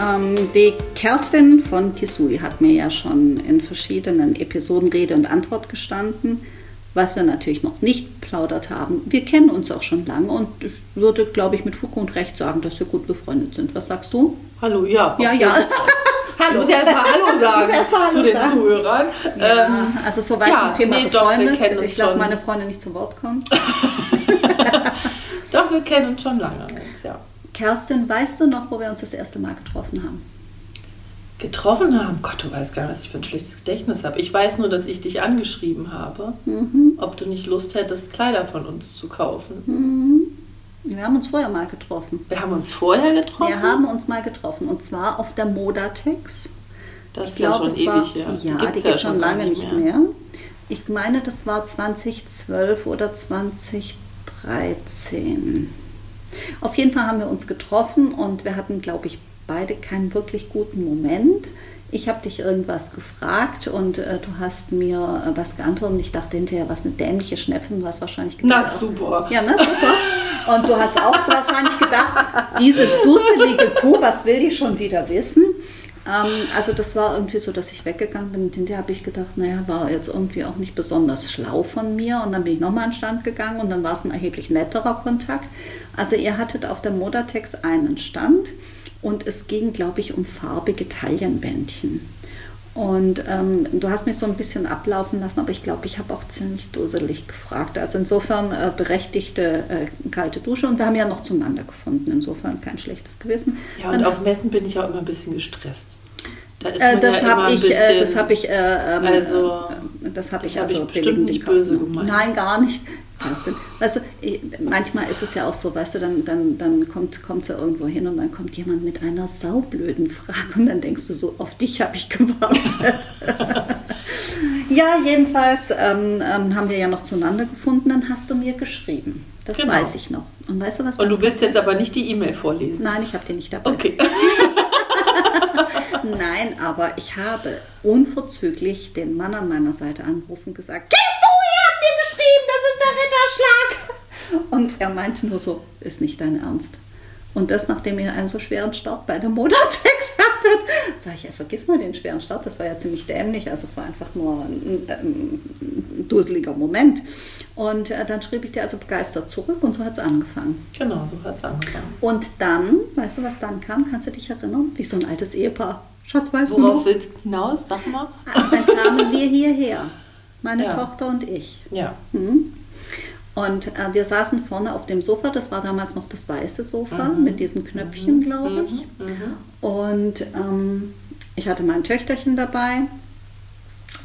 Ähm, die Kerstin von Kisui hat mir ja schon in verschiedenen Episoden Rede und Antwort gestanden. Was wir natürlich noch nicht plaudert haben, wir kennen uns auch schon lange und ich würde, glaube ich, mit Fug und Recht sagen, dass wir gut befreundet sind. Was sagst du? Hallo, ja. Ja, ja. Hallo. Ich muss ja erstmal Hallo sagen erst mal Hallo zu den sagen. Zuhörern. Ja, Ähm, also soweit ja, zum Thema nee, befreundet. ich lasse meine Freunde nicht zu Wort kommen. doch, wir kennen uns schon lange jetzt, ja. Kerstin, weißt du noch, wo wir uns das erste Mal getroffen haben? Getroffen haben? Gott, du weißt gar nicht, was ich für ein schlechtes Gedächtnis habe. Ich weiß nur, dass ich dich angeschrieben habe, Mhm. ob du nicht Lust hättest, Kleider von uns zu kaufen. Mhm. Wir haben uns vorher mal getroffen. Wir haben uns vorher getroffen. Wir haben uns mal getroffen und zwar auf der Modatex. das Ich ist ja glaube, schon es ewig war, her. Ja, die gibt ja schon lange nicht mehr. Ich meine, das war 2012 oder 2013. Auf jeden Fall haben wir uns getroffen und wir hatten, glaube ich, beide keinen wirklich guten Moment. Ich habe dich irgendwas gefragt und äh, du hast mir äh, was geantwortet und ich dachte hinterher, was eine dämliche Schnepfen, du hast wahrscheinlich Na gedacht, super. ja, ne, super. Und du hast auch wahrscheinlich gedacht, diese dusselige Kuh, was will die schon wieder wissen? Ähm, also das war irgendwie so, dass ich weggegangen bin und hinterher habe ich gedacht, naja, war jetzt irgendwie auch nicht besonders schlau von mir. Und dann bin ich nochmal an den Stand gegangen und dann war es ein erheblich netterer Kontakt. Also ihr hattet auf der Modatex einen Stand und es ging, glaube ich, um farbige Taillenbändchen. Und ähm, du hast mich so ein bisschen ablaufen lassen, aber ich glaube, ich habe auch ziemlich dusselig gefragt. Also insofern äh, berechtigte äh, kalte Dusche und wir haben ja noch zueinander gefunden. Insofern kein schlechtes Gewissen. Ja, Dann und auf Messen bin ich auch immer ein bisschen gestresst. Da ist äh, das ja habe ich, äh, bisschen- das habe ich, äh, ähm, Also, äh, das habe ich hab also ich bestimmt nicht böse gemeint. Nein, gar nicht. Weißt du, manchmal ist es ja auch so, weißt du, dann, dann, dann kommt, kommt sie irgendwo hin und dann kommt jemand mit einer saublöden Frage und dann denkst du so, auf dich habe ich gewartet. ja, jedenfalls ähm, ähm, haben wir ja noch zueinander gefunden, dann hast du mir geschrieben. Das Genau. weiß ich noch. Und weißt du, was Und du willst jetzt aber nicht die E-Mail vorlesen. Nein, ich habe die nicht dabei. Okay. Nein, aber ich habe unverzüglich den Mann an meiner Seite angerufen und gesagt, Kisui hat mir geschrieben, das ist der Ritterschlag. Und er meinte nur so, ist nicht dein Ernst. Und das, nachdem ihr einen so schweren Start bei der Modatex hattet, sage ich, ja, vergiss mal den schweren Start, das war ja ziemlich dämlich, also es war einfach nur ein, ein, ein dusseliger Moment. Und äh, dann schrieb ich dir also begeistert zurück und so hat es angefangen. Genau, so hat es angefangen. Und dann, weißt du, was dann kam? Kannst du dich erinnern? Wie so ein altes Ehepaar. Schatz, weißt du Worauf noch? willst du hinaus? Sag mal. Dann kamen wir hierher, meine Ja. Tochter und ich. Ja. Mhm. Und äh, wir saßen vorne auf dem Sofa, das war damals noch das weiße Sofa Mhm. mit diesen Knöpfchen, glaube ich. Und ähm, ich hatte mein Töchterchen dabei.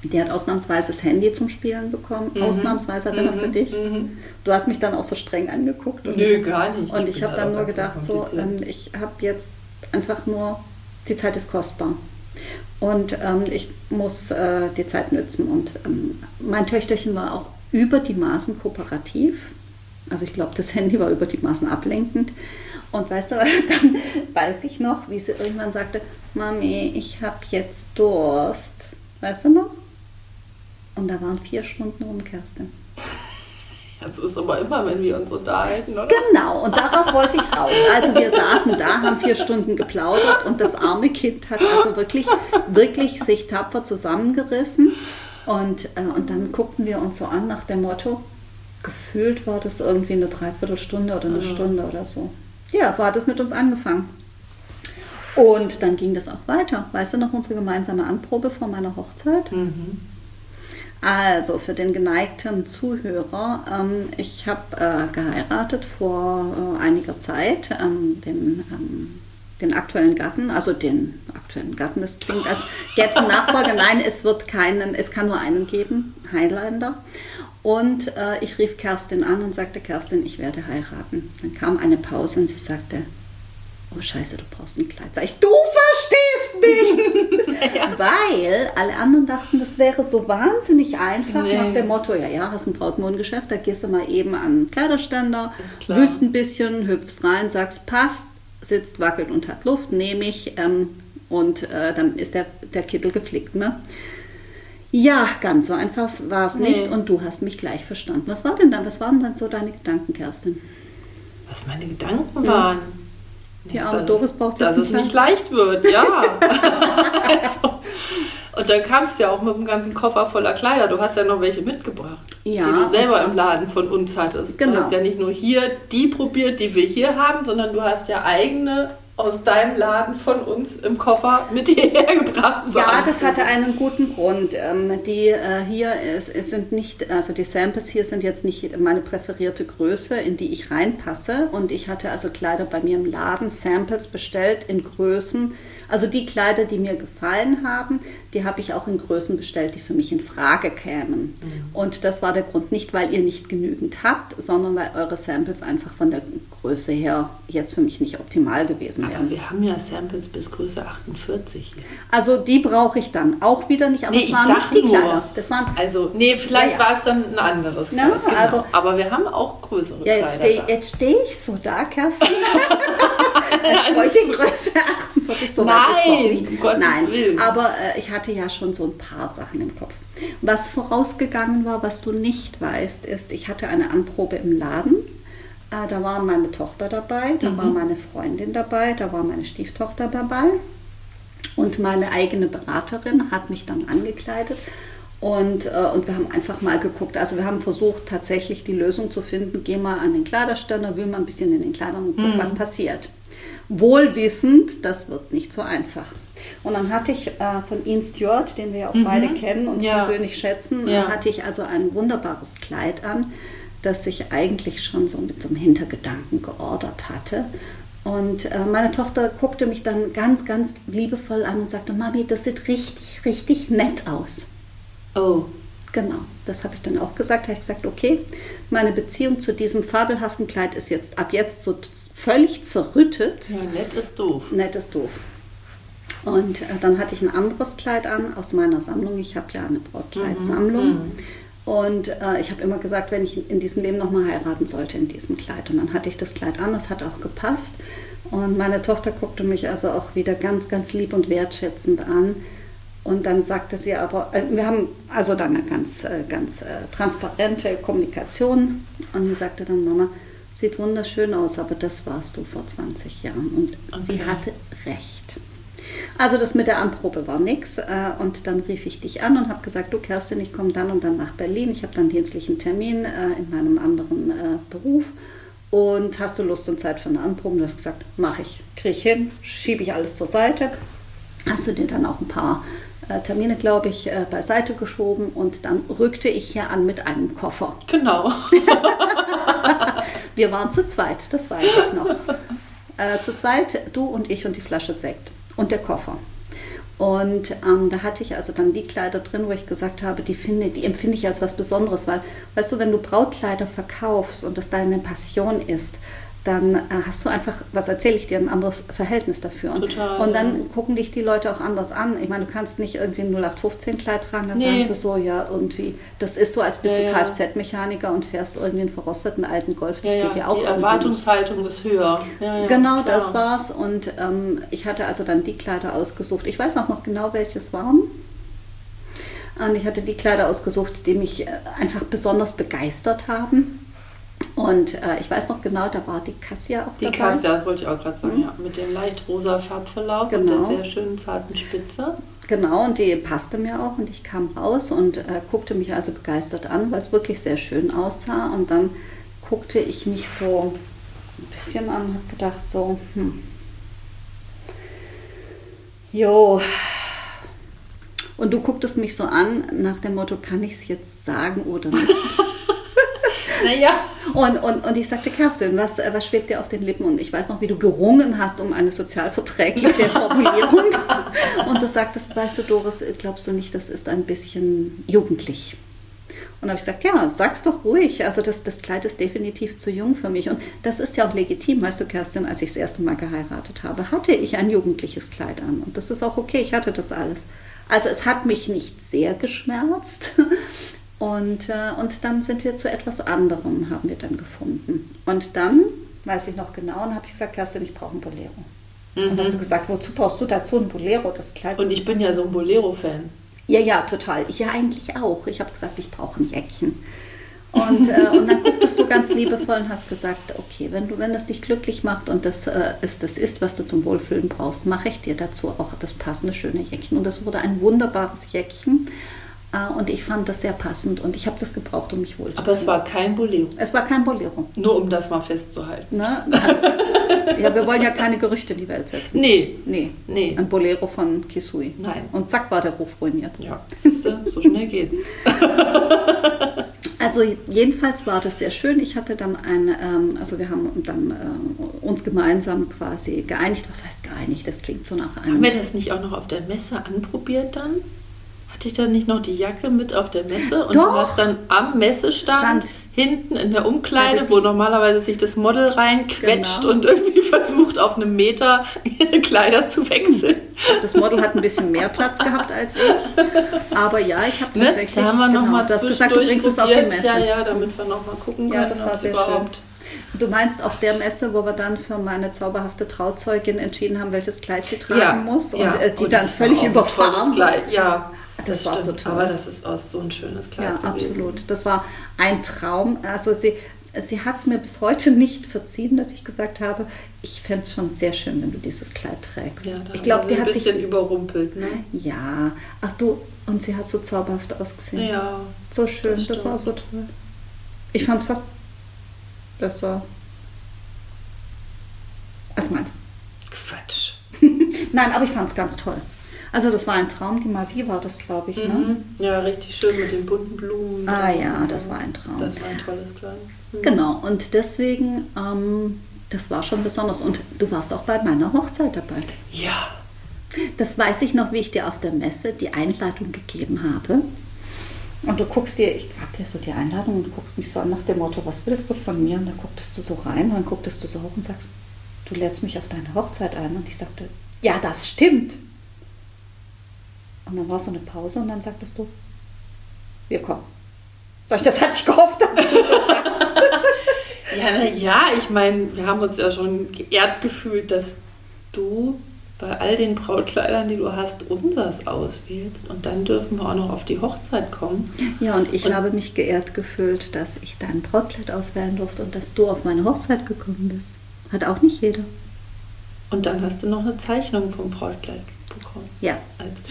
Die hat ausnahmsweise das Handy zum Spielen bekommen. Mhm. Ausnahmsweise erinnerst du Mhm. dich? Mhm. Du hast mich dann auch so streng angeguckt. Und Nö, ich, gar nicht. Und Ich ich habe dann nur gedacht, so, ähm, ich habe jetzt einfach nur, die Zeit ist kostbar. Und ähm, ich muss äh, die Zeit nützen. Und ähm, mein Töchterchen war auch über die Maßen kooperativ. Also ich glaube, das Handy war über die Maßen ablenkend. Und weißt du, dann weiß ich noch, wie sie irgendwann sagte, Mami, ich habe jetzt Durst. Weißt du noch? Und da waren vier Stunden rum, Kerstin. Ja, so ist aber immer, wenn wir uns unterhalten, oder? Genau, und darauf wollte ich raus. Also wir saßen da, haben vier Stunden geplaudert und das arme Kind hat also wirklich, wirklich sich tapfer zusammengerissen. Und, äh, und dann guckten wir uns so an nach dem Motto, gefühlt war das irgendwie eine Dreiviertelstunde oder eine Ja. Stunde oder so. Ja, so hat es mit uns angefangen. Und dann ging das auch weiter. Weißt du noch unsere gemeinsame Anprobe vor meiner Hochzeit? Mhm. Also für den geneigten Zuhörer, ähm, ich habe äh, geheiratet vor äh, einiger Zeit, ähm, den, ähm, den aktuellen Gatten, also den aktuellen Gatten, das klingt als gäbe es einen Nachfolger, nein, es wird keinen, es kann nur einen geben, Highlander. Und äh, ich rief Kerstin an und sagte, Kerstin, ich werde heiraten. Dann kam eine Pause und sie sagte, oh scheiße, du brauchst ein Kleid. Sag ich, du verstehst nicht. ja. Weil alle anderen dachten, das wäre so wahnsinnig einfach nee. nach dem Motto, ja, ja, hast ein Brautmodengeschäft, da gehst du mal eben an einen Kleiderständer, wühlst ein bisschen, hüpfst rein, sagst, passt, sitzt, wackelt und hat Luft, nehme ich ähm, und äh, dann ist der, der Kittel geflickt. Ne? Ja, ganz so einfach war es nicht und du hast mich gleich verstanden. Was war denn dann, was waren dann so deine Gedanken, Kerstin? Was meine Gedanken waren? Die arme Doris braucht Dass es nicht leicht wird, ja. also, und dann kamst du ja auch mit einem ganzen Koffer voller Kleider. Du hast ja noch welche mitgebracht, ja, die du selber im Laden von uns hattest. Genau. Du hast ja nicht nur hier die probiert, die wir hier haben, sondern du hast ja eigene aus deinem Laden von uns im Koffer mit hierher gebracht Ja, das hatte einen guten Grund. Ähm, die äh, hier sind nicht, also die Samples hier sind jetzt nicht meine präferierte Größe, in die ich reinpasse. Und ich hatte also Kleider bei mir im Laden, Samples bestellt in Größen, also die Kleider, die mir gefallen haben, die habe ich auch in Größen bestellt, die für mich in Frage kämen. Mhm. Und das war der Grund, nicht weil ihr nicht genügend habt, sondern weil eure Samples einfach von der Größe her jetzt für mich nicht optimal gewesen wären. Aber wir haben ja Samples bis Größe 48 hier. Also die brauche ich dann auch wieder nicht, aber nee, es waren nicht die Kleider. Das waren also, nee, vielleicht ja, ja. war es dann ein anderes Kleid. Na, genau. also, aber wir haben auch größere ja, jetzt Kleider. Steh, jetzt stehe ich so da, Kerstin. Heute Größe 48 so Nein, um Nein, Willen. aber äh, ich hatte ja schon so ein paar Sachen im Kopf. Was vorausgegangen war, was du nicht weißt, ist, ich hatte eine Anprobe im Laden. Äh, da war meine Tochter dabei, da mhm. war meine Freundin dabei, da war meine Stieftochter dabei. Und meine eigene Beraterin hat mich dann angekleidet. Und, äh, und wir haben einfach mal geguckt. Also wir haben versucht, tatsächlich die Lösung zu finden. Geh mal an den Kleiderständer, will mal ein bisschen in den Kleidern und guck, mhm. was passiert wohlwissend, das wird nicht so einfach. Und dann hatte ich äh, von Ian Stewart, den wir ja auch mhm. beide kennen und ja. persönlich schätzen, ja. hatte ich also ein wunderbares Kleid an, das ich eigentlich schon so mit so einem Hintergedanken geordert hatte. Und äh, meine Tochter guckte mich dann ganz, ganz liebevoll an und sagte, Mami, das sieht richtig, richtig nett aus. Oh. Genau, das habe ich dann auch gesagt. Da habe ich gesagt, okay, meine Beziehung zu diesem fabelhaften Kleid ist jetzt ab jetzt so völlig zerrüttet. Ja, nett ist doof. Nett ist doof. Und äh, dann hatte ich ein anderes Kleid an aus meiner Sammlung. Ich habe ja eine Brautkleidsammlung. Mhm. Und äh, ich habe immer gesagt, wenn ich in diesem Leben nochmal heiraten sollte, in diesem Kleid. Und dann hatte ich das Kleid an, das hat auch gepasst. Und meine Tochter guckte mich also auch wieder ganz, ganz lieb und wertschätzend an. Und dann sagte sie aber, äh, wir haben also dann eine ganz, äh, ganz äh, transparente Kommunikation. Und sie sagte dann, Mama, Sieht wunderschön aus, aber das warst du vor 20 Jahren. Und okay. sie hatte recht. Also das mit der Anprobe war nichts. Und dann rief ich dich an und habe gesagt, du Kerstin, ich komme dann und dann nach Berlin. Ich habe dann dienstlichen Termin in meinem anderen Beruf. Und hast du Lust und Zeit für eine Anprobe? Du hast gesagt, mache ich. Kriege ich hin, schiebe ich alles zur Seite. Hast du dir dann auch ein paar Termine, glaube ich, beiseite geschoben und dann rückte ich hier an mit einem Koffer. Genau. Wir waren zu zweit, das weiß ich noch. Äh, zu zweit, du und ich und die Flasche Sekt und der Koffer. Und ähm, da hatte ich also dann die Kleider drin, wo ich gesagt habe, die, finde, die empfinde ich als was Besonderes, weil, weißt du, wenn du Brautkleider verkaufst und das deine Passion ist, dann äh, hast du einfach, was erzähle ich dir, ein anderes Verhältnis dafür. Total, und dann ja. gucken dich die Leute auch anders an. Ich meine, du kannst nicht irgendwie ein 0815-Kleid tragen, dann nee. sagen sie so, ja, irgendwie, das ist so, als bist ja, du Kfz-Mechaniker und fährst irgendwie einen verrosteten alten Golf. Das ja, geht ja auch Die Erwartungshaltung nicht. ist höher. genau, klar. das war's. Und ähm, ich hatte also dann die Kleider ausgesucht. Ich weiß auch noch genau, welches waren. Und ich hatte die Kleider ausgesucht, die mich äh, einfach besonders begeistert haben. Und äh, ich weiß noch genau, da war die Cassia auch die dabei. Die Cassia, wollte ich auch gerade sagen, mhm. ja. Mit dem leicht rosa Farbverlauf genau. und der genau. sehr schönen zarten Spitze. Genau, und die passte mir auch und ich kam raus und äh, guckte mich also begeistert an, weil es wirklich sehr schön aussah. Und dann guckte ich mich so ein bisschen an und habe gedacht so, hm, jo. Und du gucktest mich so an nach dem Motto, kann ich es jetzt sagen oder nicht? naja. Und, und, und ich sagte, Kerstin, was, was schwebt dir auf den Lippen? Und ich weiß noch, wie du gerungen hast um eine sozialverträgliche Formulierung. und du sagtest, weißt du, Doris, glaubst du nicht, das ist ein bisschen jugendlich? Und habe ich gesagt, ja, sag's doch ruhig. Also das, das Kleid ist definitiv zu jung für mich. Und das ist ja auch legitim. Weißt du, Kerstin, als ich das erste Mal geheiratet habe, hatte ich ein jugendliches Kleid an. Und das ist auch okay, ich hatte das alles. Also es hat mich nicht sehr geschmerzt. Und, äh, und dann sind wir zu etwas anderem, haben wir dann gefunden. Und dann, weiß ich noch genau, und habe ich gesagt, Kerstin, ich brauche ein Bolero. Mhm. Und hast du gesagt, wozu brauchst du dazu ein Bolero, das Kleid? Und ich bin ja so ein Bolero-Fan. Ja, ja, total. Ich ja eigentlich auch. Ich habe gesagt, ich brauche ein Jäckchen. Und, äh, und dann gucktest du ganz liebevoll und hast gesagt, okay, wenn du, wenn es dich glücklich macht und das äh, ist das ist, was du zum Wohlfühlen brauchst, mache ich dir dazu auch das passende schöne Jäckchen. Und das wurde ein wunderbares Jäckchen. Äh, und ich fand das sehr passend und ich habe das gebraucht, um mich wohlzufühlen. Aber es war kein Bolero. Es war kein Bolero. Nur um das mal festzuhalten. Ne? ja, wir wollen ja keine Gerüchte in die Welt setzen. Nee. Nee. nee. Ein Bolero von Kisui. Nein. Und zack war der Ruf ruiniert. Ja, siehst du, so schnell geht's. Also jedenfalls war das sehr schön. Ich hatte dann ein, ähm, also wir haben dann äh, uns gemeinsam quasi geeinigt. Was heißt geeinigt? Das klingt so nach einem. Haben wir das nicht auch noch auf der Messe anprobiert dann? Hatte ich dann nicht noch die Jacke mit auf der Messe? Und Doch. du hast dann am Messestand Stand. hinten in der Umkleide, wo normalerweise sich das Model reinquetscht genau. und irgendwie versucht, auf einem Meter ihre Kleider zu wechseln. Das Model hat ein bisschen mehr Platz gehabt als ich. Aber ja, ich habe tatsächlich. Ne? Da haben wir genau, nochmal gesagt, du bringst es auf die Messe. Ja, ja, damit wir nochmal gucken können, ja, das war sehr überhaupt. Schön. Du meinst auf der Messe, wo wir dann für meine zauberhafte Trauzeugin entschieden haben, welches Kleid sie tragen ja, muss und ja, äh, die und dann völlig überfahren. Kleid, ja. Das, das war stimmt, so toll. Aber das ist auch so ein schönes Kleid. Ja, gewesen. absolut. Das war ein Traum. Also sie, sie hat es mir bis heute nicht verziehen, dass ich gesagt habe, ich fände es schon sehr schön, wenn du dieses Kleid trägst. Ja, ich glaube, die hat sich ein bisschen überrumpelt, ne? Ja. Ach du, und sie hat so zauberhaft ausgesehen. Ja. So schön, das, das war so toll. Ich fand es fast besser als meins. Quatsch. Nein, aber ich fand es ganz toll. Also das war ein Traum, die Mavi war das, glaube ich. Ne? Mhm. Ja, richtig schön mit den bunten Blumen. Ah ja, das war ein Traum. Das war ein tolles Kleid. Mhm. Genau, und deswegen, ähm, das war schon besonders. Und du warst auch bei meiner Hochzeit dabei. Ja. Das weiß ich noch, wie ich dir auf der Messe die Einladung gegeben habe. Und du guckst dir, ich gab dir so die Einladung und du guckst mich so an nach dem Motto, was willst du von mir? Und dann gucktest du so rein und dann gucktest du so hoch und sagst, du lädst mich auf deine Hochzeit ein. Und ich sagte, ja, das stimmt. Und dann war so eine Pause und dann sagtest du, wir kommen. Sag ich, das hatte ich gehofft, dass du das sagst. ja, na ja, ich meine, wir haben uns ja schon geehrt gefühlt, dass du bei all den Brautkleidern, die du hast, unseres auswählst. Und dann dürfen wir auch noch auf die Hochzeit kommen. Ja, und ich und habe mich geehrt gefühlt, dass ich dein Brautkleid auswählen durfte und dass du auf meine Hochzeit gekommen bist. Hat auch nicht jeder. Und dann hast du noch eine Zeichnung vom Brautkleid bekommen. Ja,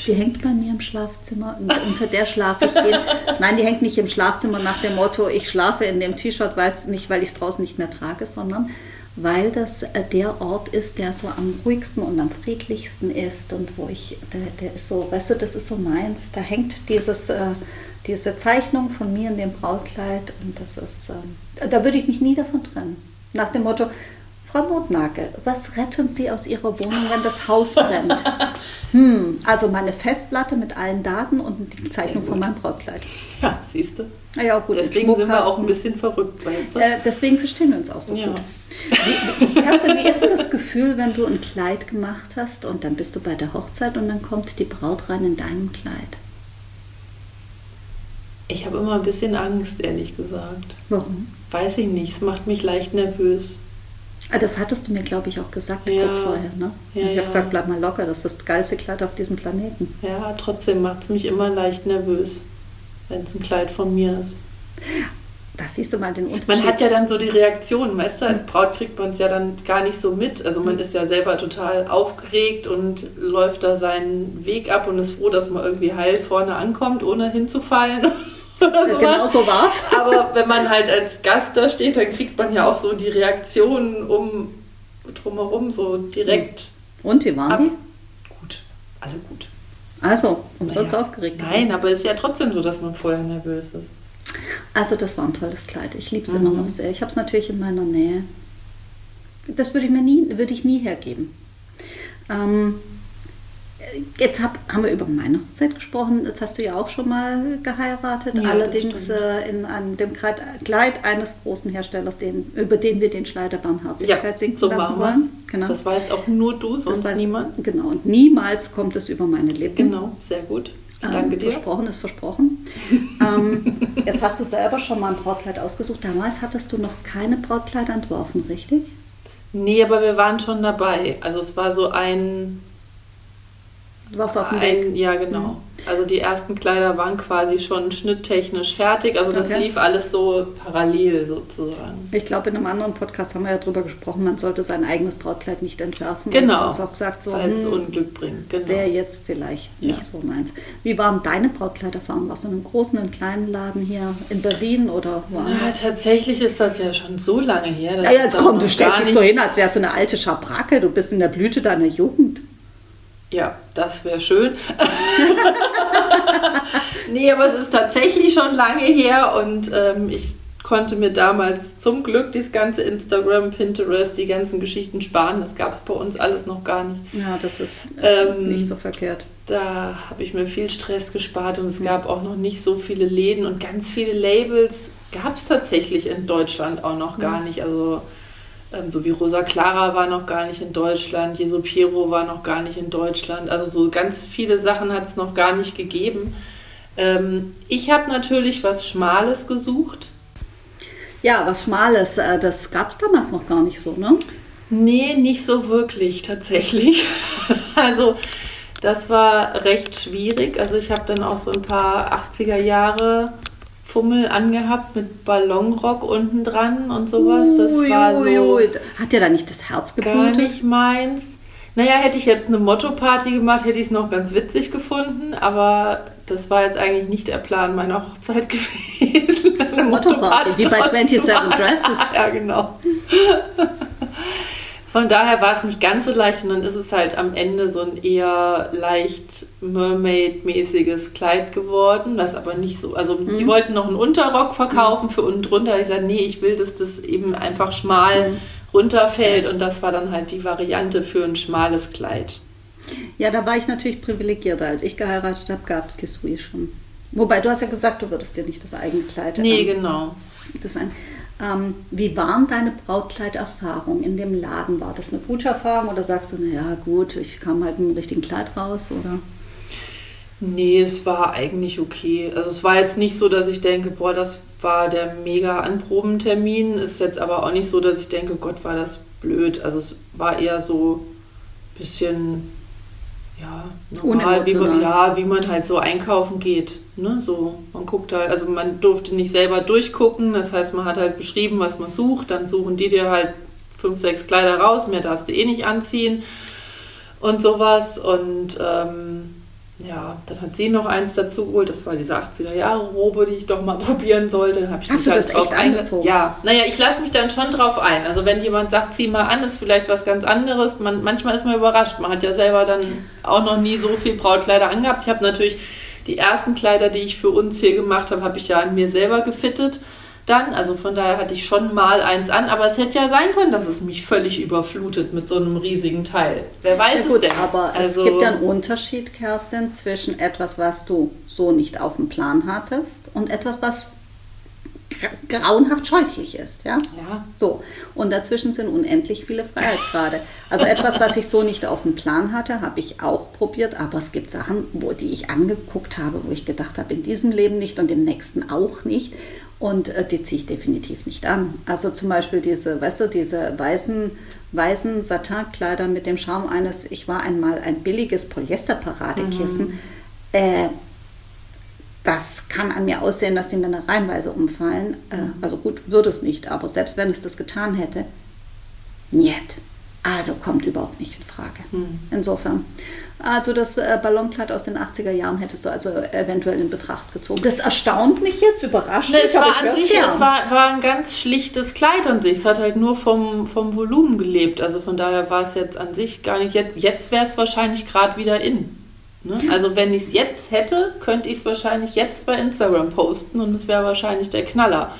die hängt bei mir im Schlafzimmer. Unter der schlafe ich jeden. Nein, die hängt nicht im Schlafzimmer nach dem Motto, ich schlafe in dem T-Shirt, weil es nicht, weil ich es draußen nicht mehr trage, sondern weil das äh, der Ort ist, der so am ruhigsten und am friedlichsten ist und wo ich, der, der ist so, weißt du, das ist so meins. Da hängt dieses, äh, diese Zeichnung von mir in dem Brautkleid und das ist, äh, da würde ich mich nie davon trennen. Nach dem Motto, Frau Notnagel, was retten Sie aus Ihrer Wohnung, wenn das Haus brennt? hm, also meine Festplatte mit allen Daten und die Zeichnung von meinem Brautkleid. Ja, siehst du. Ja, gut, deswegen sind wir auch ein bisschen verrückt. Weißt du? äh, deswegen verstehen wir uns auch so ja. gut. Wie, Kerstin, wie ist denn das Gefühl, wenn du ein Kleid gemacht hast und dann bist du bei der Hochzeit und dann kommt die Braut rein in deinem Kleid? Ich habe immer ein bisschen Angst, ehrlich gesagt. Warum? Weiß ich nicht, es macht mich leicht nervös. Ah, das hattest du mir, glaube ich, auch gesagt ja. kurz vorher. Ne? Ja, ich habe ja. gesagt, bleib mal locker, das ist das geilste Kleid auf diesem Planeten. Ja, trotzdem macht es mich immer leicht nervös, wenn es ein Kleid von mir ist. Da siehst du mal den Unterschied. Man hat ja dann so die Reaktion, weißt du, als Braut kriegt man es ja dann gar nicht so mit. Also man ist ja selber total aufgeregt und läuft da seinen Weg ab und ist froh, dass man irgendwie heil vorne ankommt, ohne hinzufallen. oder sowas. Genau so war's. Aber wenn man halt als Gast da steht, dann kriegt man ja auch so die Reaktionen um drumherum so direkt. Und wie waren ab. die? Gut, alle gut. Also, umsonst naja. aufgeregt. Nein, aber es ist ja trotzdem so, dass man vorher nervös ist. Also das war ein tolles Kleid. Ich liebe es mhm. immer noch sehr. Ich habe es natürlich in meiner Nähe. Das würde ich mir nie, würde ich nie hergeben. Ähm, jetzt hab, haben wir über meine Hochzeit gesprochen. Jetzt hast du ja auch schon mal geheiratet. Ja, allerdings äh, in einem, dem Kleid eines großen Herstellers, den, über den wir den Schleider Barmherzigkeit ja, singen so lassen wollen. Genau. Das weißt auch nur du, sonst weiß, niemand. Genau. Und niemals kommt es über meine Lippen. Genau, sehr gut. Ich danke ähm, dir. Versprochen ist versprochen. ähm, jetzt hast du selber schon mal ein Brautkleid ausgesucht. Damals hattest du noch keine Brautkleider entworfen, richtig? Nee, aber wir waren schon dabei. Also es war so ein was auf dem Weg. Ja, genau. Mhm. Also die ersten Kleider waren quasi schon schnitttechnisch fertig. Also das okay. lief alles so parallel sozusagen. Ich glaube, in einem anderen Podcast haben wir ja darüber gesprochen, man sollte sein eigenes Brautkleid nicht entwerfen. Genau. Und auch gesagt, so, weil es hm, Unglück bringt. Genau. Wäre jetzt vielleicht nicht ja. so meins. Wie waren deine Brautkleiderfahrungen? Warst du in einem großen, einem kleinen Laden hier in Berlin oder woanders? Ja, tatsächlich ist das ja schon so lange her. Ja, jetzt komm, du stellst dich so hin, als wärst du eine alte Schabracke. Du bist in der Blüte deiner Jugend. Ja, das wäre schön. nee, aber es ist tatsächlich schon lange her und ähm, ich konnte mir damals zum Glück das ganze Instagram, Pinterest, die ganzen Geschichten sparen. Das gab es bei uns alles noch gar nicht. Ja, das ist ähm, nicht so verkehrt. Da habe ich mir viel Stress gespart und es mhm. gab auch noch nicht so viele Läden und ganz viele Labels gab es tatsächlich in Deutschland auch noch gar mhm. nicht. Also so wie Rosa Clara war noch gar nicht in Deutschland, Jesu Piero war noch gar nicht in Deutschland. Also so ganz viele Sachen hat es noch gar nicht gegeben. Ähm, ich habe natürlich was Schmales gesucht. Ja, was Schmales, äh, das gab es damals noch gar nicht so, ne? Nee, nicht so wirklich tatsächlich. also das war recht schwierig. Also ich habe dann auch so ein paar 80er Jahre Fummel angehabt mit Ballonrock unten dran und sowas. Das ui, war so. Ui. Hat dir da nicht das Herz geblutet? Gar nicht meins. Naja, hätte ich jetzt eine Motto-Party gemacht, hätte ich es noch ganz witzig gefunden, aber das war jetzt eigentlich nicht der Plan meiner Hochzeit gewesen. Eine Motto-Party, wie bei 27 Dresses. ja, genau. Von daher war es nicht ganz so leicht und dann ist es halt am Ende so ein eher leicht Mermaid-mäßiges Kleid geworden, das aber nicht so, also mhm. die wollten noch einen Unterrock verkaufen mhm. für unten drunter. Ich sagte, nee, ich will, dass das eben einfach schmal mhm. runterfällt und das war dann halt die Variante für ein schmales Kleid. Ja, da war ich natürlich privilegierter. Als ich geheiratet habe, gab es Kisui schon. Wobei, du hast ja gesagt, du würdest dir nicht das eigene Kleid Nee, genau. Das ein, ähm, wie waren deine Brautkleiderfahrungen in dem Laden? War das eine gute Erfahrung oder sagst du, naja, gut, ich kam halt mit einem richtigen Kleid raus oder? Nee, es war eigentlich okay. Also es war jetzt nicht so, dass ich denke, boah, das war der mega Anprobentermin. Ist jetzt aber auch nicht so, dass ich denke, Gott, war das blöd. Also es war eher so ein bisschen ja, normal, wie man, ja, wie man halt so einkaufen geht. Ne? So, man guckt halt, also man durfte nicht selber durchgucken, das heißt, man hat halt beschrieben, was man sucht, dann suchen die dir halt fünf, sechs Kleider raus, mehr darfst du eh nicht anziehen und sowas. Und ähm, ja, dann hat sie noch eins dazu geholt. Das war diese 80er Jahre Robe, die ich doch mal probieren sollte. Dann habe ich Hast mich halt das drauf eingezogen? Ja, naja, ich lasse mich dann schon drauf ein. Also wenn jemand sagt, zieh mal an, ist vielleicht was ganz anderes. Man, manchmal ist man überrascht. Man hat ja selber dann auch noch nie so viel Brautkleider angehabt. Ich habe natürlich die ersten Kleider, die ich für uns hier gemacht habe, habe ich ja an mir selber gefittet dann. Also von daher hatte ich schon mal eins an, aber es hätte ja sein können, dass es mich völlig überflutet mit so einem riesigen Teil. Wer weiß ja, gut, es denn? Aber also, es gibt ja einen Unterschied, Kerstin, zwischen etwas, was du so nicht auf dem Plan hattest und etwas, was grauenhaft scheußlich ist, ja? Ja. So. Und dazwischen sind unendlich viele Freiheitsgrade. Also etwas, was ich so nicht auf dem Plan hatte, habe ich auch probiert, aber es gibt Sachen, wo die ich angeguckt habe, wo ich gedacht habe, in diesem Leben nicht und im nächsten auch nicht. Und äh, die ziehe ich definitiv nicht an. Also zum Beispiel diese, weißt du, diese weißen, weißen Satinkleider mit dem Schaum eines, ich war einmal ein billiges Polyesterparadekissen. Mhm. Äh, das kann an mir aussehen, dass die Männer reihenweise umfallen. Äh, mhm. also gut, würde es nicht, aber selbst wenn es das getan hätte, niet. Also kommt überhaupt nicht in Frage. Mhm. Insofern. Also das äh, Ballonkleid aus den 80er Jahren hättest du also eventuell in Betracht gezogen. Das erstaunt mich jetzt, überrascht mich. Es war an sich, es war, war ein ganz schlichtes Kleid an sich. Es hat halt nur vom, vom Volumen gelebt. Also von daher war es jetzt an sich gar nicht. Jetzt, jetzt wäre es wahrscheinlich gerade wieder in. Ne? Also wenn ich es jetzt hätte, könnte ich es wahrscheinlich jetzt bei Instagram posten und es wäre wahrscheinlich der Knaller.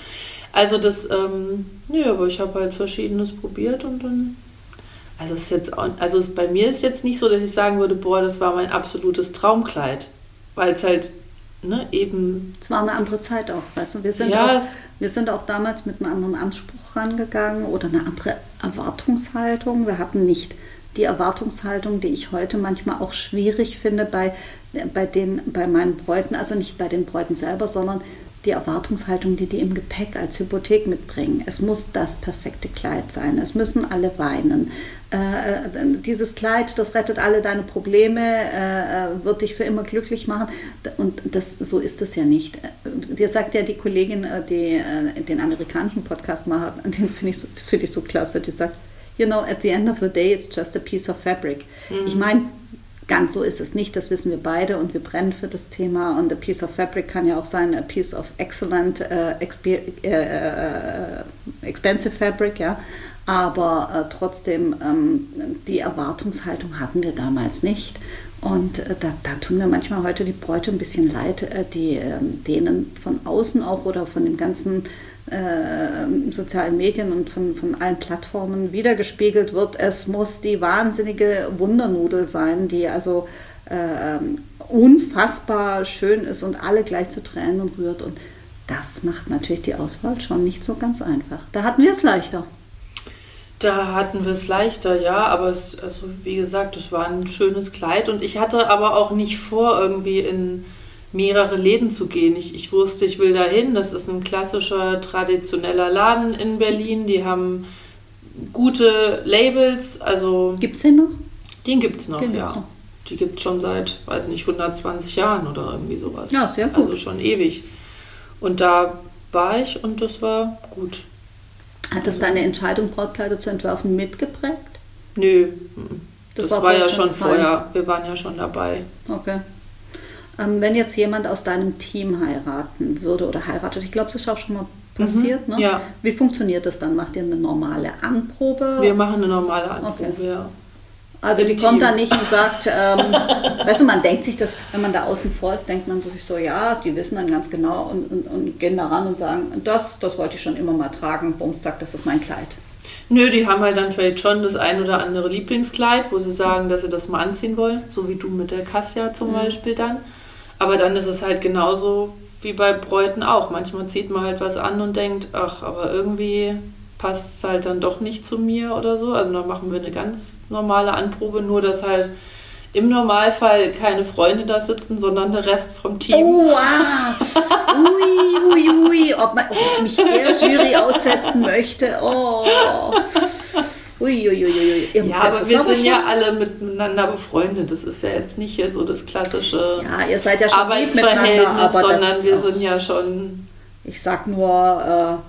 Also das, ähm, nee, aber ich habe halt Verschiedenes probiert und dann Also, ist jetzt auch, also ist, bei mir ist jetzt nicht so, dass ich sagen würde, boah, das war mein absolutes Traumkleid. Weil es halt ne, eben. Es war eine andere Zeit auch, weißt du. Wir sind, ja, auch, wir sind auch damals mit einem anderen Anspruch rangegangen oder eine andere Erwartungshaltung. Wir hatten nicht die Erwartungshaltung, die ich heute manchmal auch schwierig finde bei, bei, den, bei meinen Bräuten, also nicht bei den Bräuten selber, sondern die Erwartungshaltung, die die im Gepäck als Hypothek mitbringen. Es muss das perfekte Kleid sein. Es müssen alle weinen. Äh, äh dieses Kleid, das rettet alle deine Probleme, äh, äh, wird dich für immer glücklich machen. Und das, so ist es ja nicht. Äh, dir sagt ja die Kollegin, die äh, den amerikanischen Podcast macht, den finde ich, so, find ich so klasse, die sagt, you know, at the end of the day, it's just a piece of fabric. Mhm. Ich meine, ganz so ist es nicht, das wissen wir beide und wir brennen für das Thema. Und a piece of fabric kann ja auch sein, a piece of excellent, uh, uh, expensive fabric, ja. Aber uh, trotzdem, ähm, die Erwartungshaltung hatten wir damals nicht. Und äh, da, da, tun mir manchmal heute die Bräute ein bisschen leid, äh, die ähm, denen von außen auch oder von dem ganzen äh, sozialen Medien und von, von allen Plattformen wiedergespiegelt wird. Es muss die wahnsinnige Wundernudel sein, die also äh, unfassbar schön ist und alle gleich zu Tränen rührt. Und das macht natürlich die Auswahl schon nicht so ganz einfach. Da hatten wir es leichter. Da hatten wir es leichter, ja, aber es, also wie gesagt, es war ein schönes Kleid und ich hatte aber auch nicht vor, irgendwie in mehrere Läden zu gehen. Ich, ich wusste, ich will dahin. Das ist ein klassischer, traditioneller Laden in Berlin. Die haben gute Labels. Also gibt es den noch? Den gibt es noch, den ja. Die gibt es schon seit, weiß nicht, 120 Jahren oder irgendwie sowas. Ja, sehr gut. Also schon ewig. Und da war ich und das war gut. Hat das deine Entscheidung, Brautkleider zu entwerfen, mitgeprägt? Nö. Das, das war, war ja schon vorher. Wir waren ja schon dabei. Okay. Ähm, wenn jetzt jemand aus deinem Team heiraten würde oder heiratet, ich glaube, das ist auch schon mal passiert, mhm, ne? Ja. Wie funktioniert das dann? Macht ihr eine normale Anprobe? Wir machen eine normale Anprobe, okay. ja. Also die Team. kommt dann nicht und sagt, ähm, weißt du, man denkt sich das, wenn man da außen vor ist, denkt man sich so, ja, die wissen dann ganz genau und, und, und gehen da ran und sagen, das, das wollte ich schon immer mal tragen, Bums sagt, das ist mein Kleid. Nö, die haben halt dann vielleicht schon das ein oder andere Lieblingskleid, wo sie sagen, dass sie das mal anziehen wollen, so wie du mit der Kassia zum mhm. Beispiel dann. Aber dann ist es halt genauso wie bei Bräuten auch. Manchmal zieht man halt was an und denkt, ach, aber irgendwie passt es halt dann doch nicht zu mir oder so. Also dann machen wir eine ganz normale Anprobe, nur dass halt im Normalfall keine Freunde da sitzen, sondern der Rest vom Team. Oh, wow. Ui, ui, ui. Ob, man, ob ich mich der Jury aussetzen möchte. Oh. Uiuiui. Ja, aber wir sind ja alle miteinander befreundet. Das ist ja jetzt nicht hier so das klassische ja, ihr seid ja schon Arbeitsverhältnis, sondern wir sind ja schon. Ich sag nur,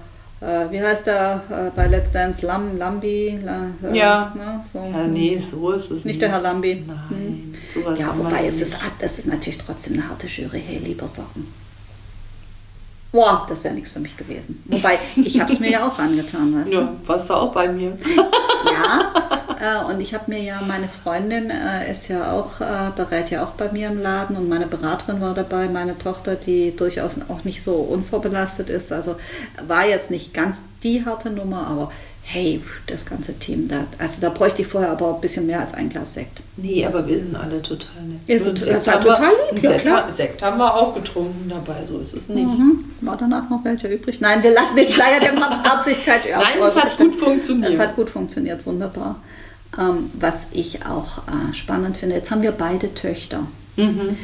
äh, äh, wie heißt der äh, bei Let's Dance? Lam, Lambi? La, äh, ja. Ne, so. ja, nee, so ist es nicht. Nicht der Herr Lambi. Nein, hm. Ja, wobei es ist, das ist natürlich trotzdem eine harte Jury. Hey, lieber Socken boah, das wäre nichts für mich gewesen. Wobei, ich habe es mir ja auch angetan, weißt ja, du? warst du auch bei mir. ja, äh, und ich habe mir ja, meine Freundin äh, ist ja auch, äh, berät ja auch bei mir im Laden und meine Beraterin war dabei, meine Tochter, die durchaus auch nicht so unvorbelastet ist. Also war jetzt nicht ganz die harte Nummer, aber hey, das ganze Team da. Also da bräuchte ich vorher aber ein bisschen mehr als ein Glas Sekt. Nee, aber wir sind alle total nett. Ihr seid total, total lieb, ja, Sekt, Sekt, haben wir auch getrunken dabei, so ist es nicht. Mhm. War danach noch welcher übrig? Nein, wir lassen den Schleier der Barmherzigkeit. Nein, es hat gut funktioniert. Es hat gut funktioniert, wunderbar. Ähm, was ich auch äh, spannend finde, jetzt haben wir beide Töchter. Mhm.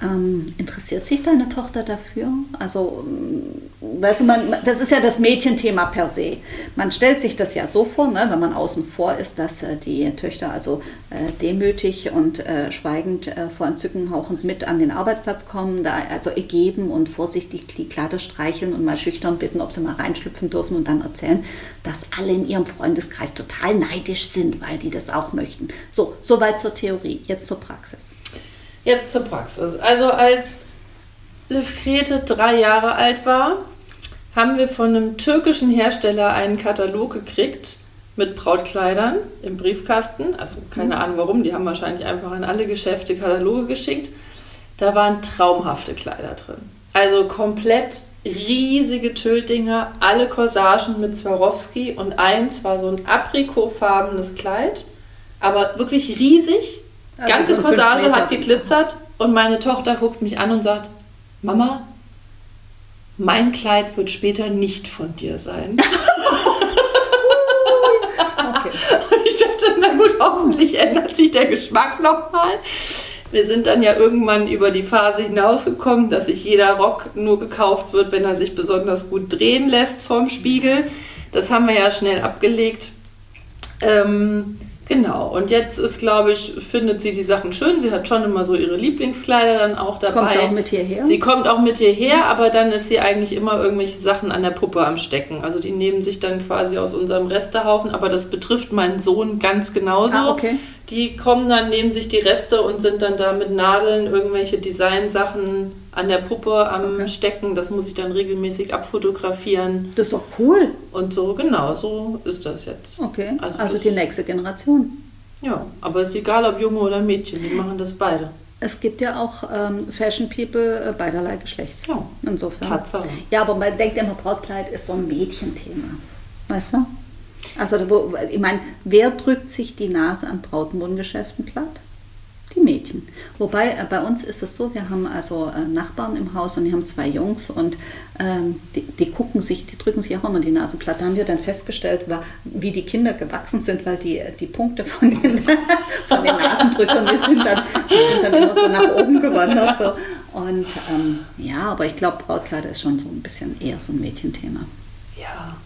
Ähm, interessiert sich deine Tochter dafür? Also, mm, weißt du, man, das ist ja das Mädchenthema per se. Man stellt sich das ja so vor, ne, wenn man außen vor ist, dass äh, die Töchter also äh, demütig und äh, schweigend äh, vor Entzücken hauchend mit an den Arbeitsplatz kommen, da also ergeben und vorsichtig die Kleider streicheln und mal schüchtern bitten, ob sie mal reinschlüpfen dürfen und dann erzählen, dass alle in ihrem Freundeskreis total neidisch sind, weil die das auch möchten. So, soweit zur Theorie, jetzt zur Praxis. Jetzt zur Praxis. Also als Liv Krete drei Jahre alt war, haben wir von einem türkischen Hersteller einen Katalog gekriegt mit Brautkleidern im Briefkasten. Also keine mhm. Ahnung warum, die haben wahrscheinlich einfach an alle Geschäfte Kataloge geschickt. Da waren traumhafte Kleider drin. Also komplett riesige Tülldinger, alle Corsagen mit Swarovski und eins war so ein aprikotfarbenes Kleid aber wirklich riesig. Also ganze so Corsage hat geglitzert und meine Tochter guckt mich an und sagt, Mama, mein Kleid wird später nicht von dir sein. okay. Ich dachte, na gut, hoffentlich ändert sich der Geschmack nochmal. Wir sind dann ja irgendwann über die Phase hinausgekommen, dass sich jeder Rock nur gekauft wird, wenn er sich besonders gut drehen lässt vorm Spiegel. Das haben wir ja schnell abgelegt. Ähm, Genau, und jetzt ist, glaube ich, findet sie die Sachen schön. Sie hat schon immer so ihre Lieblingskleider dann auch dabei. Kommt sie auch mit hierher? Sie kommt auch mit hierher, aber dann ist sie eigentlich immer irgendwelche Sachen an der Puppe am Stecken. Also die nehmen sich dann quasi aus unserem Restehaufen, aber das betrifft meinen Sohn ganz genauso. Ah, okay. Die kommen dann, nehmen sich die Reste und sind dann da mit Nadeln irgendwelche Designsachen an der Puppe am okay. Stecken. Das muss ich dann regelmäßig abfotografieren. Das ist doch cool. Und so, genau, so ist das jetzt. Okay, also, also die nächste Generation. Ja, aber es ist egal, ob Junge oder Mädchen, die machen das beide. Es gibt ja auch ähm, Fashion People äh, beiderlei Geschlechts. Ja, insofern. Tatsache. Ja, aber man denkt immer, Brautkleid ist so ein Mädchenthema. Weißt du? Also, ich meine, wer drückt sich die Nase an Brautmodengeschäften platt? Die Mädchen. Wobei äh, bei uns ist es so, wir haben also äh, Nachbarn im Haus und die haben zwei Jungs und ähm, die, die, gucken sich, die drücken sich auch immer die Nase platt. Da haben wir dann festgestellt, wie die Kinder gewachsen sind, weil die, die Punkte von den, von den Nasendrückern, die sind, dann, die sind dann immer so nach oben gewandert. So. Und ähm, ja, aber ich glaube, Brautkleider ist schon so ein bisschen eher so ein Mädchenthema. Ja.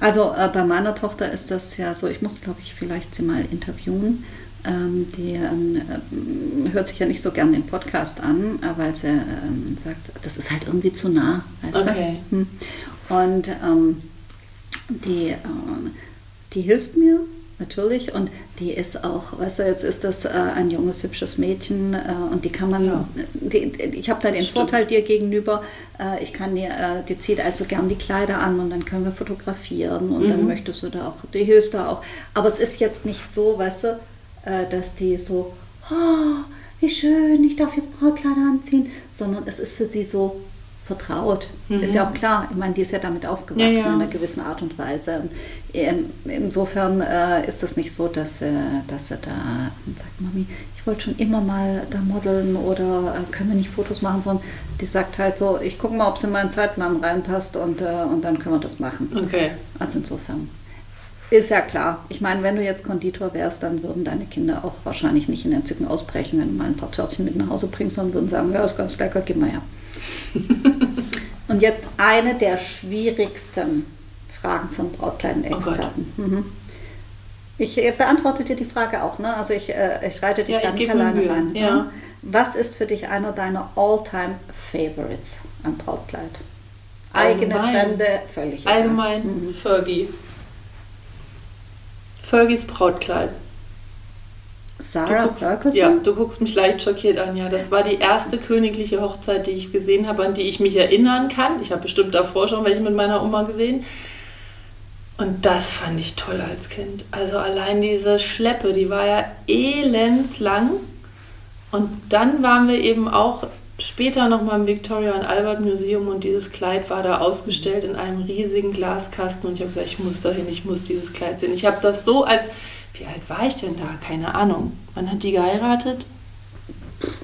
Also äh, bei meiner Tochter ist das ja so, ich muss glaube ich vielleicht sie mal interviewen die ähm, äh, hört sich ja nicht so gern den Podcast an, äh, weil sie ähm, sagt, das ist halt irgendwie zu nah. okay. Hm. Und ähm, die, äh, die hilft mir natürlich und die ist auch, weißt du, jetzt ist das äh, ein junges, hübsches Mädchen äh, und die kann man, ja. die, ich habe da den Stimmt. Vorteil dir gegenüber, äh, ich kann dir, die zieht also gern die Kleider an und dann können wir fotografieren und mhm. dann möchtest du da auch, die hilft da auch. Aber es ist jetzt nicht so, weißt du, äh, dass die so, oh, wie schön, ich darf jetzt Brautkleider anziehen, sondern es ist für sie so vertraut. Mhm. Ist ja auch klar, ich meine, die ist ja damit aufgewachsen ja, ja. in einer gewissen Art und Weise. Und insofern äh, ist es nicht so, dass, äh, dass sie da sagt, Mami, ich wollte schon immer mal da modeln oder äh, können wir nicht Fotos machen, sondern die sagt halt so, ich gucke mal, ob es in meinen Zeitplan reinpasst und, äh, und dann können wir das machen. Okay. Also insofern. Ist ja klar. Ich meine, wenn du jetzt Konditor wärst, dann würden deine Kinder auch wahrscheinlich nicht in Entzücken ausbrechen, wenn du mal ein paar Törtchen mit nach Hause bringst, sondern würden sagen, ja, ist ganz lecker, gib mal her. Und jetzt eine der schwierigsten Fragen von Brautkleidenexperten. Oh mhm. Ich beantworte dir die Frage auch, ne? Also ich, äh, ich reite dich ja, da nicht alleine rein. Ja. Ne? Was ist für dich einer deiner All-Time Favorites an Brautkleid? Eigene, Allgemein. fremde, völlig. Allgemein mhm. Fergie. Fergies Brautkleid. Sarah guckst, Ferguson? Ja, du guckst mich leicht schockiert an. Ja, das war die erste königliche Hochzeit, die ich gesehen habe, an die ich mich erinnern kann. Ich habe bestimmt davor schon welche mit meiner Oma gesehen. Und das fand ich toll als Kind. Also allein diese Schleppe, die war ja elendslang. Und dann waren wir eben auch später nochmal im Victoria und Albert Museum und dieses Kleid war da ausgestellt in einem riesigen Glaskasten und ich habe gesagt, ich muss dahin, ich muss dieses Kleid sehen. Ich habe das so als, wie alt war ich denn da? Keine Ahnung. Wann hat die geheiratet?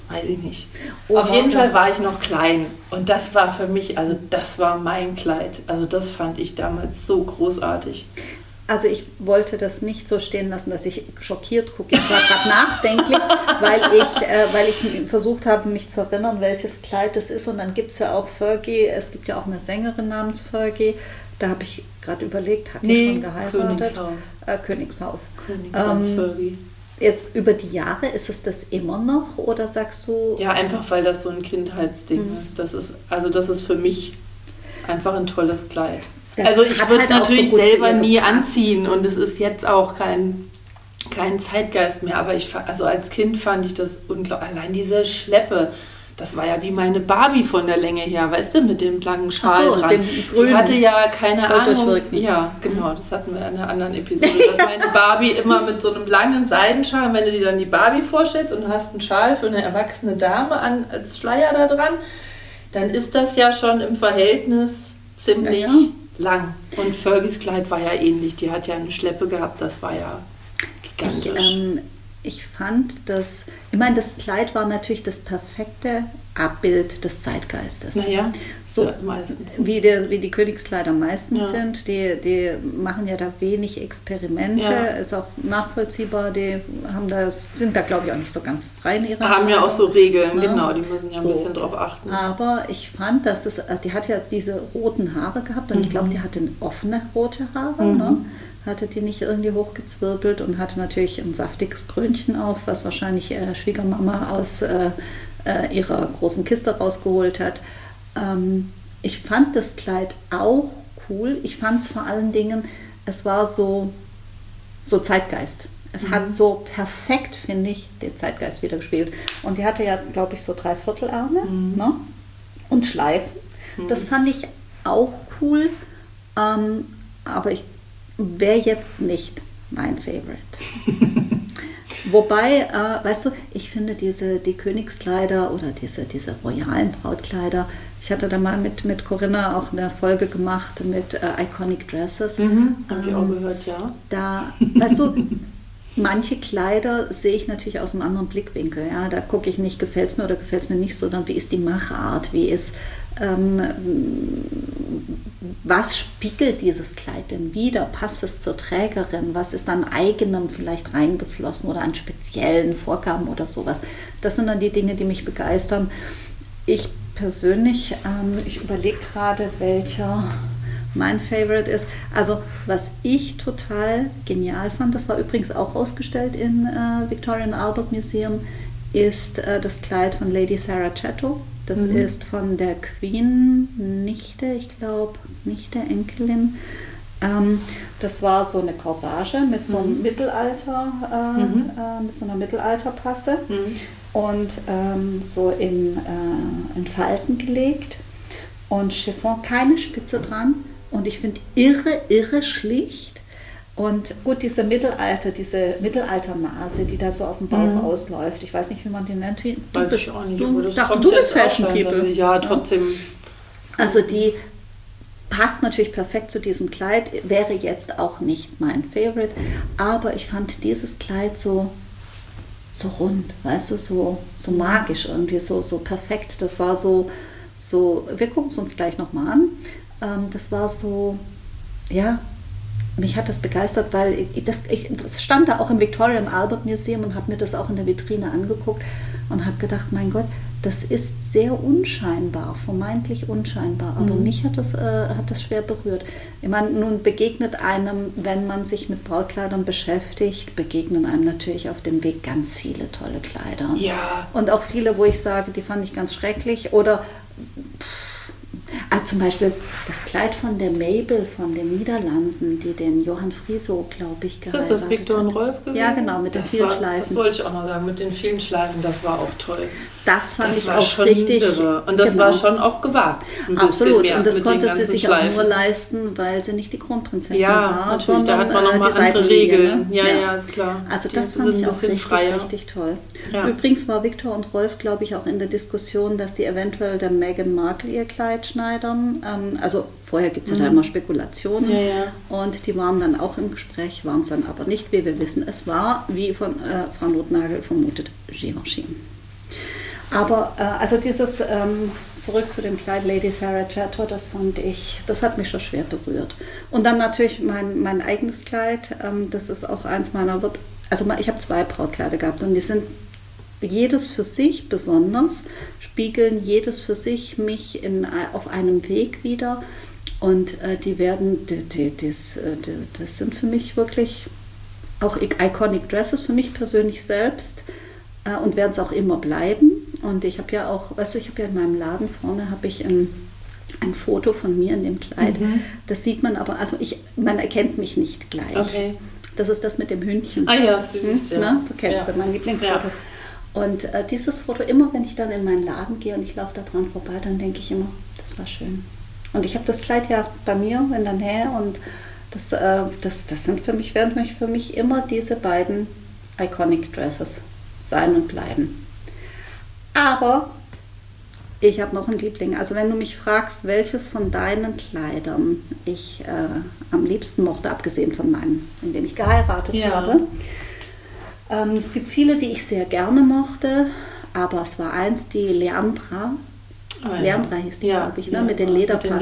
Weiß ich nicht. Oh, Auf jeden Fall war ich noch klein und das war für mich, also das war mein Kleid. Also das fand ich damals so großartig. Also ich wollte das nicht so stehen lassen, dass ich schockiert gucke. Ich war gerade nachdenklich, weil ich, äh, weil ich versucht habe, mich zu erinnern, welches Kleid es ist. Und dann gibt es ja auch Fergie, es gibt ja auch eine Sängerin namens Fergie. Da habe ich gerade überlegt, hat nee, die schon geheiratet? Königshaus. Äh, Königshaus. Königshaus ähm, Fergie. Jetzt über die Jahre, ist es das immer noch oder sagst du? Ja, einfach weil das so ein Kindheitsding mhm. ist. Das ist. Also das ist für mich einfach ein tolles Kleid. Das also ich würde es halt natürlich so selber nie anziehen und es ist jetzt auch kein, kein Zeitgeist mehr, aber ich, also als Kind fand ich das unglaublich. Allein diese Schleppe, das war ja wie meine Barbie von der Länge her, weißt du, mit dem langen Schal so, dran. Die hatte ja keine Ahnung. Ja, genau, das hatten wir in einer anderen Episode, dass meine Barbie immer mit so einem langen Seidenschal, wenn du dir dann die Barbie vorstellst und hast einen Schal für eine erwachsene Dame an, als Schleier da dran, dann ist das ja schon im Verhältnis ziemlich ja, ja lang. Und Fergies Kleid war ja ähnlich. Die hat ja eine Schleppe gehabt. Das war ja. Gigantisch. Ich, ähm, ich fand das, ich meine, das Kleid war natürlich das perfekte Abbild des Zeitgeistes. Naja, so ja, meistens. Wie, der, wie die Königskleider meistens ja. sind. Die, die machen ja da wenig Experimente, ja. ist auch nachvollziehbar. Die haben da, sind da, glaube ich, auch nicht so ganz frei in ihrer Haben ja auch so Regeln, ne? genau, die müssen ja so. ein bisschen drauf achten. Aber ich fand, dass es, die hat ja jetzt diese roten Haare gehabt und mhm. ich glaube, die hatte offene rote Haare. Mhm. Ne? Hatte die nicht irgendwie hochgezwirbelt und hatte natürlich ein saftiges Krönchen auf, was wahrscheinlich äh, Schwiegermama aus äh, äh, ihrer großen Kiste rausgeholt hat. Ähm, ich fand das Kleid auch cool. Ich fand es vor allen Dingen, es war so, so Zeitgeist. Es mhm. hat so perfekt, finde ich, den Zeitgeist wieder gespielt. Und die hatte ja, glaube ich, so drei Viertelarme mhm. ne? und Schleifen. Mhm. Das fand ich auch cool. Ähm, aber ich wäre jetzt nicht mein Favorite. Wobei, äh, weißt du, ich finde diese, die Königskleider oder diese, diese royalen Brautkleider, ich hatte da mal mit, mit Corinna auch eine Folge gemacht mit äh, Iconic Dresses. Mhm, Habe ich auch ähm, gehört, ja. Da, weißt du, manche Kleider sehe ich natürlich aus einem anderen Blickwinkel. Ja? Da gucke ich nicht, gefällt es mir oder gefällt es mir nicht, sondern wie ist die Machart, wie ist, ähm, was spiegelt dieses Kleid denn wieder? Passt es zur Trägerin? Was ist an eigenem vielleicht reingeflossen oder an speziellen Vorgaben oder sowas? Das sind dann die Dinge, die mich begeistern. Ich persönlich, ähm, ich überlege gerade, welcher mein Favorite ist. Also was ich total genial fand, das war übrigens auch ausgestellt im äh, Victorian Albert Museum, ist äh, das Kleid von Lady Sarah Chatto. Das mhm. ist von der Queen Nichte, ich glaube, Nichte, Enkelin. Ähm, das war so eine Corsage mit so einem mhm. Mittelalter, äh, mhm. äh, mit so einer Mittelalterpasse mhm. und ähm, so in, äh, in Falten gelegt und Chiffon, keine Spitze dran und ich finde irre, irre schlicht und gut, diese Mittelalter, diese Mittelalternase, die da so auf dem Bauch mhm. ausläuft, ich weiß nicht, wie man den nennt. Du weiß bist, ich auch nicht, du, das dachte, du bist Fashion People. Ja, trotzdem. Also die passt natürlich perfekt zu diesem Kleid, wäre jetzt auch nicht mein Favorite, aber ich fand dieses Kleid so, so rund, weißt du, so, so magisch irgendwie, so, so perfekt. Das war so, so, wir gucken es uns gleich nochmal an. Ähm, das war so, ja, mich hat das begeistert, weil ich, das, ich stand da auch im Victorian Albert Museum und habe mir das auch in der Vitrine angeguckt und habe gedacht, mein Gott, das ist sehr unscheinbar, vermeintlich unscheinbar, aber mhm. mich hat das, äh, hat das schwer berührt. Ich meine, nun begegnet einem, wenn man sich mit Brautkleidern beschäftigt, begegnen einem natürlich auf dem Weg ganz viele tolle Kleider. Ja. Und auch viele, wo ich sage, die fand ich ganz schrecklich oder pff, Ah, zum Beispiel das Kleid von der Mabel von den Niederlanden, die den Johann Frieso, glaube ich, geheiratet Ist das Victor und Rolf gewesen? Ja, genau, mit den das vielen war, Schleifen. Das wollte ich auch noch sagen, mit den vielen Schleifen, das war auch toll. Das fand das ich auch richtig. Irre. Und das genau. war schon auch gewagt. Absolut, und das konnte sie sich Schleifen. auch nur leisten, weil sie nicht die Kronprinzessin ja, war. Ja, natürlich, da hat man nochmal äh, andere Regeln. Ne? Ja, ja, ja, ist klar. Also die das fand ich auch richtig, freier. richtig toll. Ja. Übrigens war Victor und Rolf, glaube ich, auch in der Diskussion, dass sie eventuell der Meghan Markle ihr Kleid schneidern. Ähm, also vorher gibt es ja mhm. da immer Spekulationen. Ja, ja. Und die waren dann auch im Gespräch, waren es dann aber nicht, wie wir wissen. Es war, wie von äh, Frau Notnagel vermutet, Givenchy. Aber äh, also dieses ähm, zurück zu dem Kleid Lady Sarah Chatto, das fand ich, das hat mich schon schwer berührt. Und dann natürlich mein, mein eigenes Kleid, ähm, das ist auch eins meiner, also ich habe zwei Brautkleider gehabt und die sind jedes für sich besonders, spiegeln jedes für sich mich in, auf einem Weg wieder. Und äh, die werden, die, die, das, äh, die, das sind für mich wirklich auch iconic Dresses, für mich persönlich selbst äh, und werden es auch immer bleiben. Und ich habe ja auch, weißt du, ich habe ja in meinem Laden vorne habe ich ein, ein Foto von mir in dem Kleid. Mhm. Das sieht man aber, also ich, man erkennt mich nicht gleich. Okay. Das ist das mit dem Hündchen. Ah ja, süß. Hm? Ja. Ne? Du kennst ja. mein Lieblingsfoto. Ja. Und äh, dieses Foto, immer wenn ich dann in meinen Laden gehe und ich laufe da dran vorbei, dann denke ich immer, das war schön. Und ich habe das Kleid ja bei mir in der Nähe und das, äh, das, das sind für mich, werden für mich immer diese beiden Iconic Dresses sein und bleiben. Aber Ich habe noch einen Liebling. Also wenn du mich fragst, welches von deinen Kleidern ich äh, am liebsten mochte, abgesehen von meinem, in dem ich geheiratet ja. habe. Ähm, es gibt viele, die ich sehr gerne mochte, aber es war eins, die Leandra. Ah, ja. Leandra hieß die, ja, glaube ich, ne? Ja, mit den Lederpaspeln.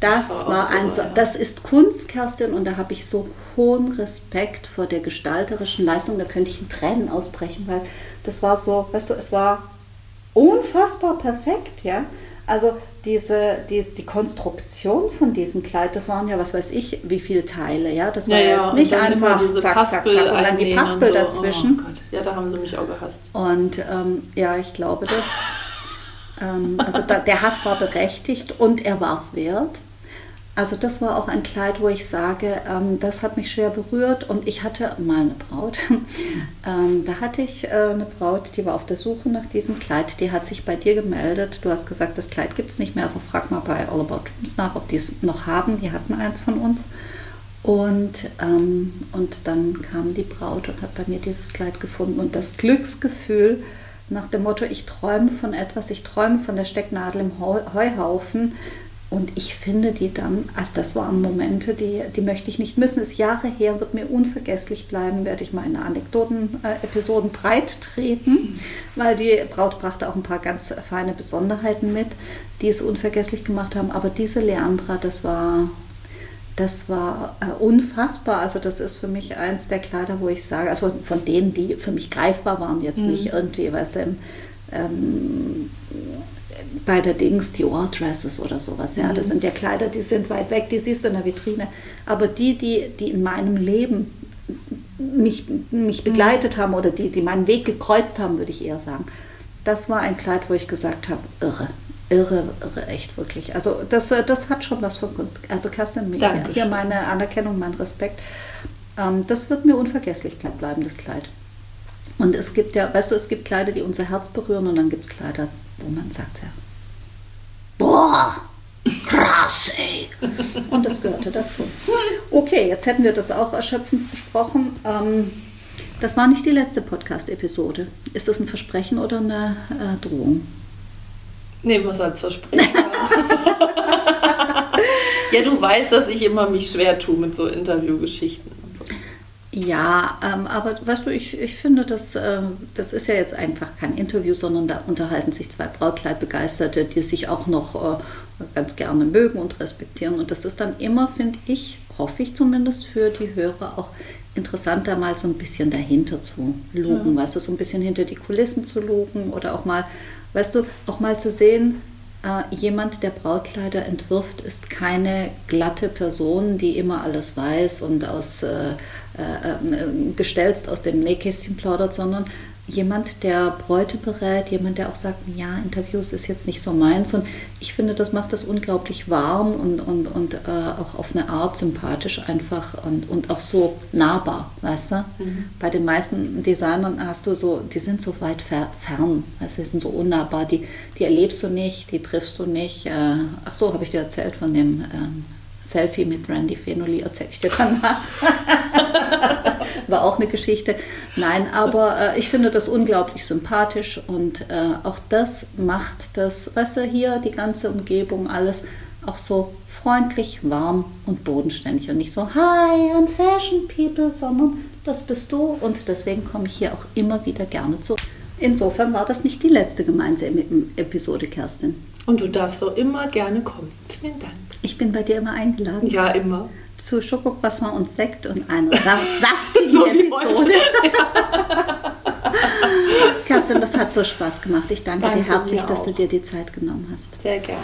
Das, das war, war ein, so, das ist Kunst, Kerstin, und da habe ich so hohen Respekt vor der gestalterischen Leistung. Da könnte ich in Tränen ausbrechen, weil das war so, weißt du, es war unfassbar perfekt, ja. Also diese, die, die Konstruktion von diesem Kleid, das waren ja, was weiß ich, wie viele Teile, ja. Das war ja, ja jetzt nicht einfach zack, zack, zack und dann die Paspel so. dazwischen. Oh Gott. Ja, da haben sie mich auch gehasst. Und ähm, ja, ich glaube das. ähm, also da, der Hass war berechtigt und er war es wert. Also das war auch ein Kleid, wo ich sage, ähm, das hat mich schwer berührt und ich hatte mal eine Braut. ähm, da hatte ich äh, eine Braut, die war auf der Suche nach diesem Kleid. Die hat sich bei dir gemeldet. Du hast gesagt, das Kleid gibt es nicht mehr, aber frag mal bei All About Dreams nach, ob die es noch haben. Die hatten eins von uns. Und, ähm, und dann kam die Braut und hat bei mir dieses Kleid gefunden. Und das Glücksgefühl nach dem Motto, ich träume von etwas, ich träume von der Stecknadel im Heuhaufen, und ich finde die dann, also das waren Momente, die, die möchte ich nicht missen. Ist Jahre her, wird mir unvergesslich bleiben, werde ich meine Anekdoten-Episoden äh, breit treten, weil die Braut brachte auch ein paar ganz feine Besonderheiten mit, die es unvergesslich gemacht haben. Aber diese Leandra, das war, das war äh, unfassbar. Also das ist für mich eins der Kleider, wo ich sage, also von denen, die für mich greifbar waren, jetzt mhm. nicht irgendwie, weißt du, ähm, bei der Dings die Dresses oder sowas. Ja, das mhm. sind ja Kleider, die sind weit weg, die siehst du in der Vitrine. Aber die, die, die in meinem Leben mich, mich begleitet mhm. haben oder die, die meinen Weg gekreuzt haben, würde ich eher sagen. Das war ein Kleid, wo ich gesagt habe, irre. Irre, irre, echt wirklich. Also das, das hat schon was von Kunst. Also Kerstin, mir hier meine Anerkennung, mein Respekt. Ähm, das wird mir unvergesslich bleiben, das Kleid. Und es gibt ja, weißt du, es gibt Kleider, die unser Herz berühren und dann gibt es Kleider, wo man sagt, ja, boah, krass, ey. Und das gehörte dazu. Okay, jetzt hätten wir das auch erschöpfend besprochen. Ähm, das war nicht die letzte Podcast-Episode. Ist das ein Versprechen oder eine äh, Drohung? Nehmen wir es als Versprechen. ja, du weißt, dass ich immer mich schwer tue mit so Interviewgeschichten. Ja, ähm, aber weißt du, ich, ich finde, das, äh, das ist ja jetzt einfach kein Interview, sondern da unterhalten sich zwei Brautkleidbegeisterte, die sich auch noch äh, ganz gerne mögen und respektieren. Und das ist dann immer, finde ich, hoffe ich zumindest für die Hörer auch interessant, da mal so ein bisschen dahinter zu lugen, ja. weißt du, so ein bisschen hinter die Kulissen zu lugen oder auch mal, weißt du, auch mal zu sehen, äh, jemand, der Brautkleider entwirft, ist keine glatte Person, die immer alles weiß und aus, äh, äh, äh gestelzt aus dem Nähkästchen plaudert, sondern jemand, der Bräute berät, jemand, der auch sagt, ja, Interviews ist jetzt nicht so meins. Und ich finde, das macht das unglaublich warm und, und, und äh, auch auf eine Art sympathisch einfach und, und auch so nahbar, weißt du? Mhm. Bei den meisten Designern hast du so, die sind so weit fern, weißt du, die sind so unnahbar, die, die erlebst du nicht, die triffst du nicht. Äh, ach so, habe ich dir erzählt von dem ähm, Selfie mit Randy Fenoli, erzähle ich dir dann mal. War auch eine Geschichte. Nein, aber äh, ich finde das unglaublich sympathisch und äh, auch das macht das, weißt du, hier die ganze Umgebung, alles auch so freundlich, warm und bodenständig und nicht so, hi, I'm Fashion People, sondern das bist du und deswegen komme ich hier auch immer wieder gerne zurück. Insofern war das nicht die letzte gemeinsame Episode, Kerstin. Und du darfst auch immer gerne kommen. Vielen Dank. Ich bin bei dir immer eingeladen. Ja, immer. Zu Schokocroissant und Sekt und einer saftigen so Episode. Kerstin, das hat so Spaß gemacht. Ich danke, danke dir herzlich, dass du dir die Zeit genommen hast. Sehr gerne.